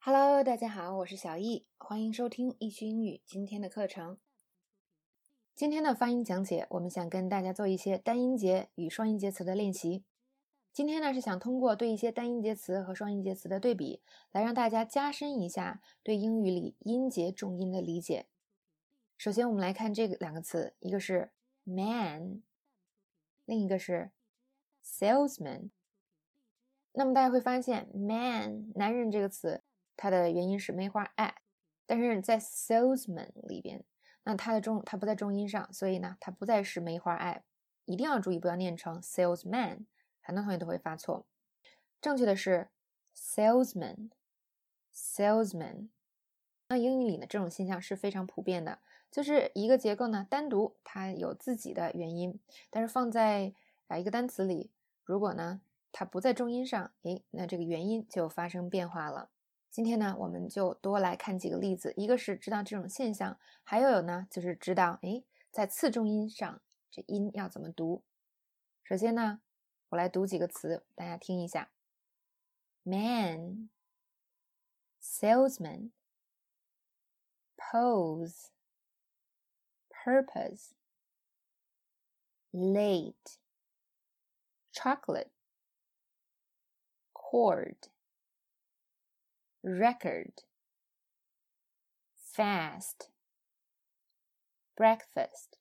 Hello，大家好，我是小易，欢迎收听易趣英语今天的课程。今天的发音讲解，我们想跟大家做一些单音节与双音节词的练习。今天呢是想通过对一些单音节词和双音节词的对比，来让大家加深一下对英语里音节重音的理解。首先，我们来看这个两个词，一个是 man，另一个是 salesman。那么大家会发现，man 男人这个词。它的元音是梅花 i，但是在 salesman 里边，那它的重它不在重音上，所以呢，它不再是梅花 i，一定要注意不要念成 salesman，很多同学都会发错。正确的是 salesman，salesman。那英语里呢，这种现象是非常普遍的，就是一个结构呢，单独它有自己的元音，但是放在啊一个单词里，如果呢它不在重音上，诶，那这个元音就发生变化了。今天呢，我们就多来看几个例子。一个是知道这种现象，还有呢，就是知道，哎，在次重音上这音要怎么读。首先呢，我来读几个词，大家听一下：man、salesman、pose、purpose、late、chocolate、cord。Record, fast, breakfast。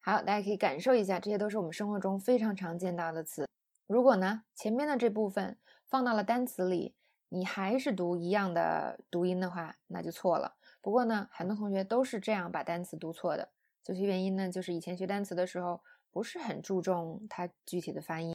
好，大家可以感受一下，这些都是我们生活中非常常见到的词。如果呢，前面的这部分放到了单词里，你还是读一样的读音的话，那就错了。不过呢，很多同学都是这样把单词读错的。究其原因呢，就是以前学单词的时候不是很注重它具体的发音。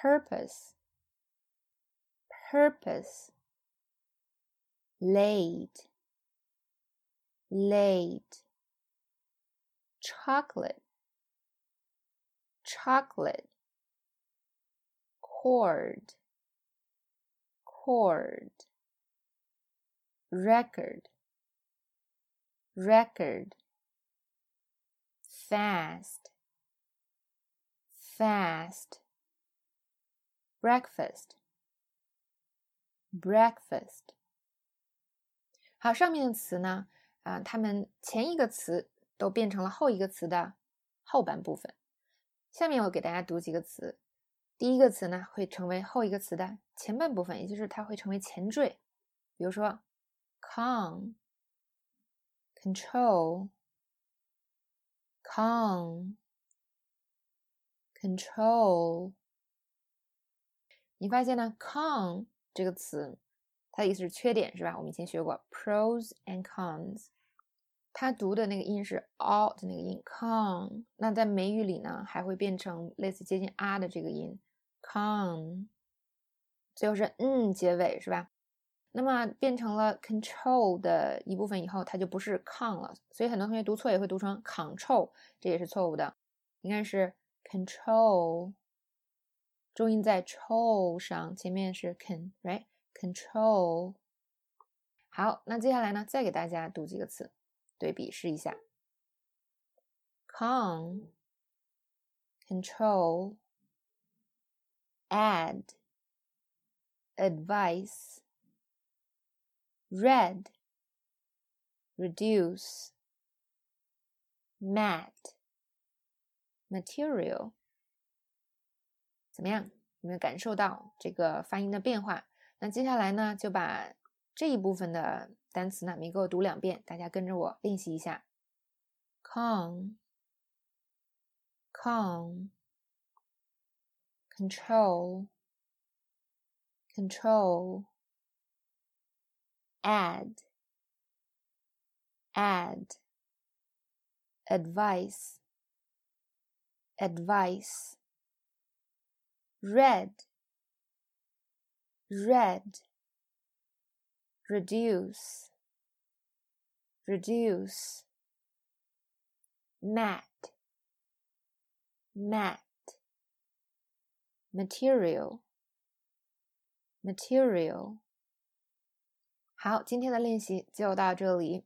purpose purpose late late chocolate chocolate cord cord record record fast fast breakfast breakfast 好，上面的词呢，啊，它们前一个词都变成了后一个词的后半部分。下面我给大家读几个词，第一个词呢会成为后一个词的前半部分，也就是它会成为前缀。比如说，calm、control、calm。 control，你发现呢？con 这个词，它的意思是缺点，是吧？我们以前学过 pros and cons，它读的那个音是 a 的那个音 con。那在美语里呢，还会变成类似接近 r 的这个音 con，最后是嗯结尾，是吧？那么变成了 control 的一部分以后，它就不是 con 了，所以很多同学读错也会读成 control，这也是错误的，应该是。control，重音在 trol 上，前面是 can，right？control。好，那接下来呢，再给大家读几个词，对比试一下。con、control、add、advice、red、reduce、mat。 material 怎么样？有没有感受到这个发音的变化？那接下来呢，就把这一部分的单词呢，你给我读两遍，大家跟着我练习一下。con con control control add add advice advice red red reduce reduce mat mat material material 好，今天的练习就到这里。